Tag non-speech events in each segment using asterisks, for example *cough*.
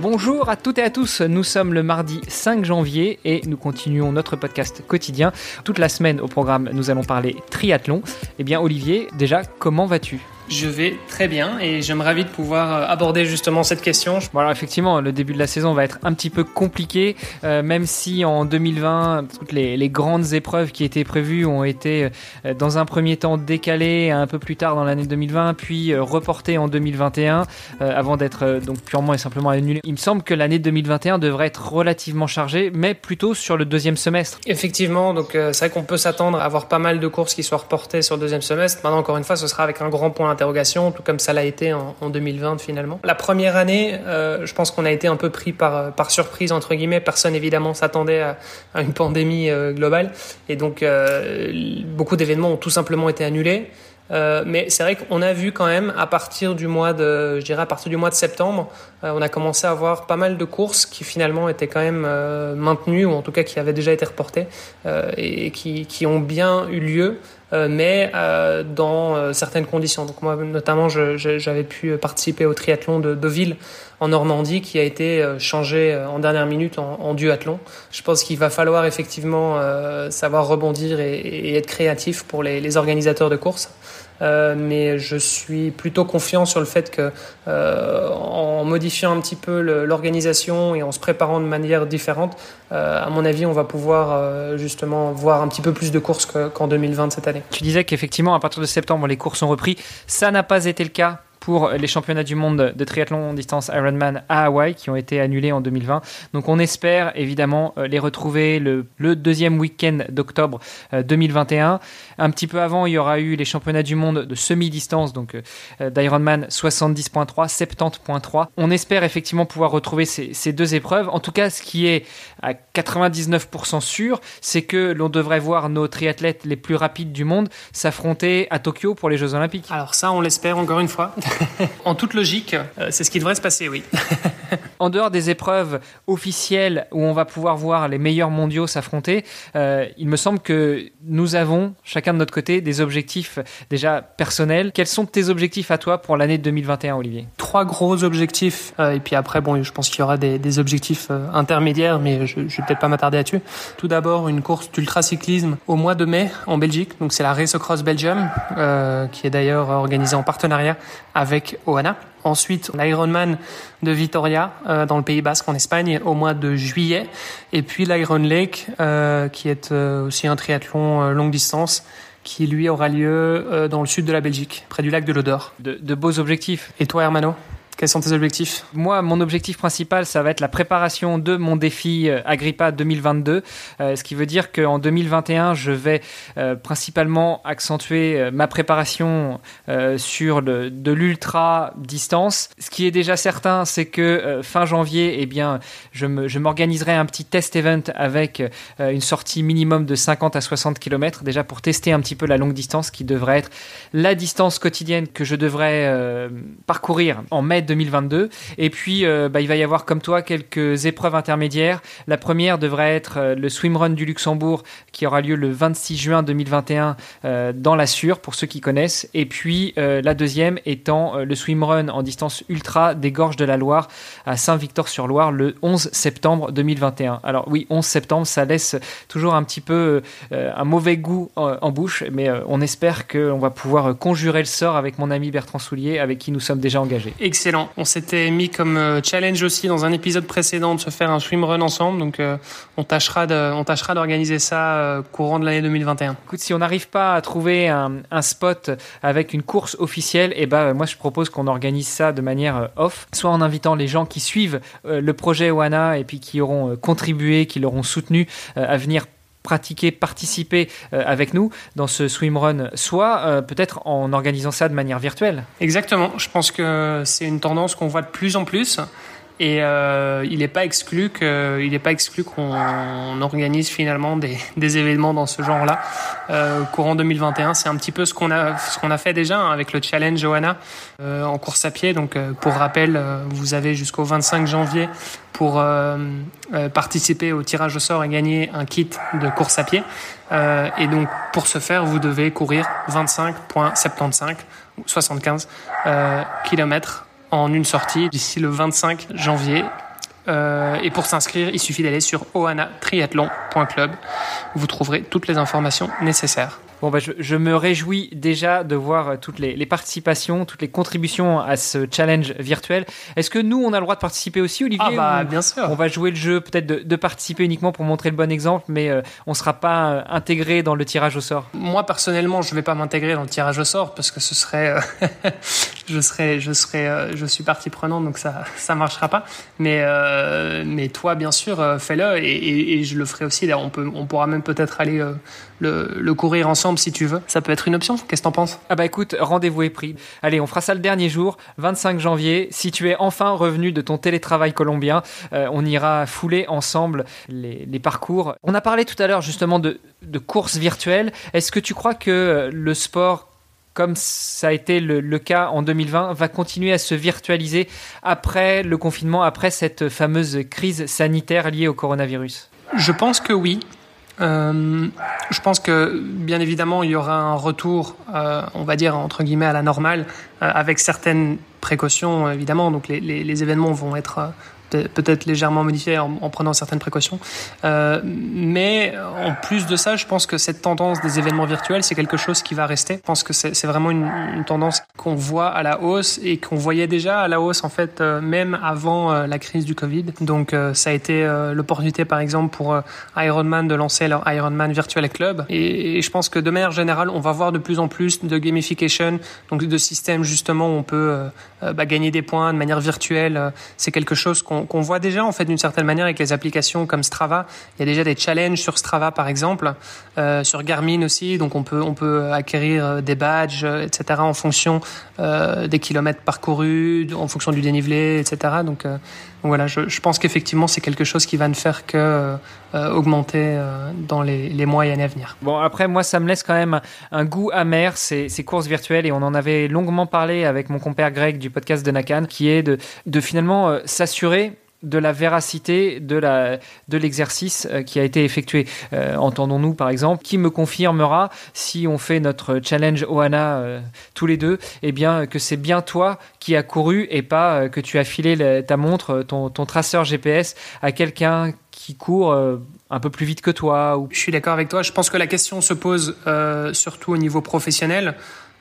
Bonjour à toutes et à tous, nous sommes le mardi 5 janvier et nous continuons notre podcast quotidien. Toute la semaine au programme, nous allons parler triathlon. Eh bien Olivier, déjà, comment vas-tu? Je vais très bien et j'aimerais vite pouvoir euh, aborder justement cette question. Bon alors effectivement, le début de la saison va être un petit peu compliqué, euh, même si en 2020, toutes les, les, grandes épreuves qui étaient prévues ont été euh, dans un premier temps décalées un peu plus tard dans l'année 2020, puis reportées en 2021, avant d'être donc purement et simplement annulées. Il me semble que l'année 2021 devrait être relativement chargée, mais plutôt sur le deuxième semestre. Effectivement, donc c'est vrai qu'on peut s'attendre à avoir pas mal de courses qui soient reportées sur le deuxième semestre. Maintenant, encore une fois, ce sera avec un grand point tout comme ça l'a été en, 2020 finalement. La première année, euh, je pense qu'on a été un peu pris par, par surprise, entre guillemets. Personne évidemment s'attendait à, une pandémie euh, globale. Et donc, euh, beaucoup d'événements ont tout simplement été annulés. mais c'est vrai qu'on a vu quand même à partir du mois de, je dirais à partir du mois de septembre, on a commencé à avoir pas mal de courses qui finalement étaient quand même maintenues ou en tout cas qui avaient déjà été reportées et qui, qui ont bien eu lieu. Euh, mais euh, dans euh, certaines conditions. Donc moi, notamment, j'avais pu participer au triathlon de Deauville en Normandie qui a été changé en dernière minute en, en duathlon. Je pense qu'il va falloir effectivement savoir rebondir et, et, être créatif pour les, les organisateurs de courses. Euh, mais je suis plutôt confiant sur le fait que euh, en modifiant un petit peu l'organisation et en se préparant de manière différente, euh, à mon avis, on va pouvoir justement voir un petit peu plus de courses qu'en 2020 cette année. Tu disais qu'effectivement, à partir de septembre, les courses ont repris. Ça n'a pas été le cas pour les championnats du monde de triathlon distance Ironman à Hawaï qui ont été annulés en 2020. Donc on espère évidemment euh, les retrouver le, deuxième week-end d'octobre 2021. Euh, Un petit peu avant, il y aura eu les championnats du monde de semi-distance, donc euh, d'Ironman 70.3, 70.3. On espère effectivement pouvoir retrouver ces, ces, deux épreuves. En tout cas, ce qui est à 99% sûr, c'est que l'on devrait voir nos triathlètes les plus rapides du monde s'affronter à Tokyo pour les Jeux Olympiques. Alors ça, on l'espère encore une fois. *laughs* *laughs* en toute logique, euh, c'est ce qui devrait se passer, oui. *laughs* *laughs* en dehors des épreuves officielles où on va pouvoir voir les meilleurs mondiaux s'affronter, euh, il me semble que nous avons, chacun de notre côté, des objectifs déjà personnels. Quels sont tes objectifs à toi pour l'année 2021, Olivier? Trois gros objectifs, euh, et puis après, bon, je pense qu'il y aura des, objectifs intermédiaires, mais je ne vais peut-être pas m'attarder là-dessus. Tout d'abord, une course d'ultracyclisme au mois de mai en Belgique. Donc c'est la Race Across Belgium, qui est d'ailleurs organisée en partenariat avec Oana. Ensuite, l'Ironman de Vitoria euh, dans le Pays Basque en Espagne au mois de juillet. Et puis l'Iron Lake euh, qui est euh, aussi un triathlon longue distance qui lui aura lieu dans le sud de la Belgique, près du lac de l'Odeur. De, de beaux objectifs. Et toi Hermano? Quels sont tes objectifs? Moi, mon objectif principal, ça va être la préparation de mon défi euh, Agrippa 2022, euh, ce qui veut dire qu'en 2021, je vais euh, principalement accentuer ma préparation sur de l'ultra distance. Ce qui est déjà certain, c'est que fin janvier, eh bien, je m'organiserai un petit test event avec une sortie minimum de 50 à 60 km, déjà pour tester un petit peu la longue distance, qui devrait être la distance quotidienne que je devrais parcourir en mai 2022. Et puis, euh, bah, il va y avoir, comme toi, quelques épreuves intermédiaires. La première devrait être euh, le swimrun du Luxembourg, qui aura lieu le 26 juin 2021 euh, dans la Sûre, pour ceux qui connaissent. Et puis, la deuxième étant le swimrun en distance ultra des Gorges de la Loire à Saint-Victor-sur-Loire le 11 septembre 2021. Alors oui, 11 septembre, ça laisse toujours un petit peu un mauvais goût en, bouche, mais on espère qu'on va pouvoir conjurer le sort avec mon ami Bertrand Soulier, avec qui nous sommes déjà engagés. Excellent. On s'était mis comme euh, challenge aussi dans un épisode précédent de se faire un swimrun ensemble. Donc, euh, on tâchera on tâchera d'organiser ça euh, courant de l'année 2021. Écoute, si on n'arrive pas à trouver un, spot avec une course officielle, et eh ben, moi, je propose qu'on organise ça de manière off, soit en invitant les gens qui suivent le projet Oana et puis qui auront contribué, qui l'auront soutenu à venir pratiquer, participer euh, avec nous dans ce swimrun, soit euh, peut-être en organisant ça de manière virtuelle. Exactement. Je pense que c'est une tendance qu'on voit de plus en plus. Et euh, il n'est pas exclu que, il n'est pas exclu qu'on organise finalement des, des, événements dans ce genre-là euh, courant 2021. C'est un petit peu ce qu'on a, ce qu'on a fait déjà hein, avec le challenge Johanna euh, en course à pied. Donc, euh, pour rappel, euh, vous avez jusqu'au 25 janvier pour participer au tirage au sort et gagner un kit de course à pied. et donc, pour ce faire, vous devez courir 25,75 ou 75 kilomètres en une sortie d'ici le 25 janvier. Euh, et pour s'inscrire, il suffit d'aller sur ohanatriathlon.club. Vous trouverez toutes les informations nécessaires. Bon, bah, je, je, me réjouis déjà de voir euh, toutes les, les, participations, toutes les contributions à ce challenge virtuel. Est-ce que nous, on a le droit de participer aussi, Olivier Ah bah, bien sûr. On va jouer le jeu, peut-être de, de, participer uniquement pour montrer le bon exemple, mais euh, on ne sera pas euh, intégré dans le tirage au sort? Moi, personnellement, je ne vais pas m'intégrer dans le tirage au sort parce que ce serait, euh, *laughs* je serais, je serais, je suis partie prenante, donc ça, ça marchera pas. Mais, mais toi, bien sûr, fais-le et, je le ferai aussi. On peut, on pourra même peut-être aller le, courir ensemble si tu veux. Ça peut être une option. Qu'est-ce que t'en penses? Ah bah écoute, rendez-vous est pris. Allez, on fera ça le dernier jour, 25 janvier. Si tu es enfin revenu de ton télétravail colombien, euh, on ira fouler ensemble les, parcours. On a parlé tout à l'heure justement de courses virtuelles. Est-ce que tu crois que le sport comme ça a été le, cas en 2020, va continuer à se virtualiser après le confinement, après cette fameuse crise sanitaire liée au coronavirus Je pense que oui. Euh, je pense que bien évidemment il y aura un retour, euh, on va dire entre guillemets à la normale, euh, avec certaines précautions évidemment. Donc les événements vont être peut-être légèrement modifié en, en, prenant certaines précautions. Euh, mais en plus de ça, je pense que cette tendance des événements virtuels, c'est quelque chose qui va rester. Je pense que c'est vraiment une, une tendance qu'on voit à la hausse et qu'on voyait déjà à la hausse en fait euh, même avant euh, la crise du Covid. Donc euh, ça a été l'opportunité par exemple pour Ironman de lancer leur Ironman Virtual Club. Et, et, je pense que de manière générale, on va voir de plus en plus de gamification, donc de systèmes justement où on peut bah, gagner des points de manière virtuelle. C'est quelque chose qu'on qu'on voit déjà en fait d'une certaine manière avec les applications comme Strava. Il y a déjà des challenges sur Strava par exemple, euh, sur Garmin aussi. Donc on peut on peut acquérir des badges, etc. en fonction euh, des kilomètres parcourus, en fonction du dénivelé, etc. Donc, euh, voilà, je, pense qu'effectivement c'est quelque chose qui va ne faire que euh, augmenter euh, dans les, les, mois et années à venir. Bon après moi ça me laisse quand même un goût amer ces, ces courses virtuelles et on en avait longuement parlé avec mon compère Greg du podcast de Nakan qui est de, de finalement euh, s'assurer de la véracité de la de l'exercice euh, qui a été effectué. Euh, Entendons-nous par exemple, qui me confirmera si on fait notre challenge Oana euh, tous les deux, eh bien que c'est bien toi qui as couru et pas que tu as filé ta montre, ton, ton traceur GPS à quelqu'un qui court un peu plus vite que toi. Ou... Je suis d'accord avec toi. Je pense que la question se pose surtout au niveau professionnel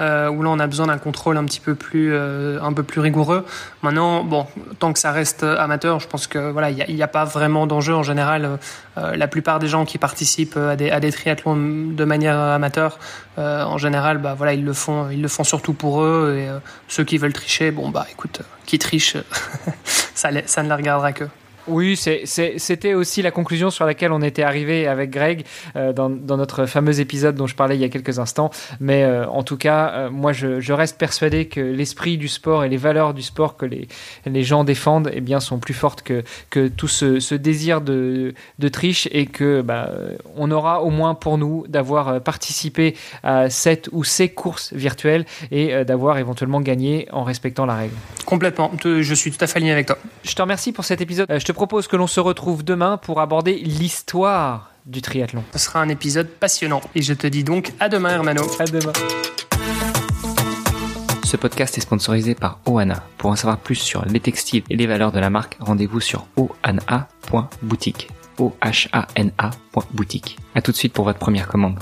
euh, où là on a besoin d'un contrôle un petit peu plus euh, un peu plus rigoureux. Maintenant, bon, tant que ça reste amateur, je pense que voilà, il n'y a, a, pas vraiment d'enjeu en général. Euh, la plupart des gens qui participent à des, à des triathlons de manière amateur, euh, en général, bah voilà, ils le font, ils le font surtout pour eux. Et euh, ceux qui veulent tricher, bon bah écoute, qui triche, *laughs* ça, ça ne les regardera que. Oui, c'était aussi la conclusion sur laquelle on était arrivé avec Greg euh, dans, dans, notre fameux épisode dont je parlais il y a quelques instants. Mais euh, en tout cas, euh, moi, je, je, reste persuadé que l'esprit du sport et les valeurs du sport que les, les gens défendent eh bien, sont plus fortes que, que tout ce, ce désir de, de, triche et que bah, on aura au moins pour nous d'avoir participé à cette ou ces courses virtuelles et d'avoir éventuellement gagné en respectant la règle. Complètement. Je suis tout à fait aligné avec toi. Je te remercie pour cet épisode. Je te propose que l'on se retrouve demain pour aborder l'histoire du triathlon. Ce sera un épisode passionnant. Et je te dis donc à demain, Hermano. À demain. Ce podcast est sponsorisé par Oana. Pour en savoir plus sur les textiles et les valeurs de la marque, rendez-vous sur oana.boutique. O-H-A-N-A.boutique. A tout de suite pour votre première commande.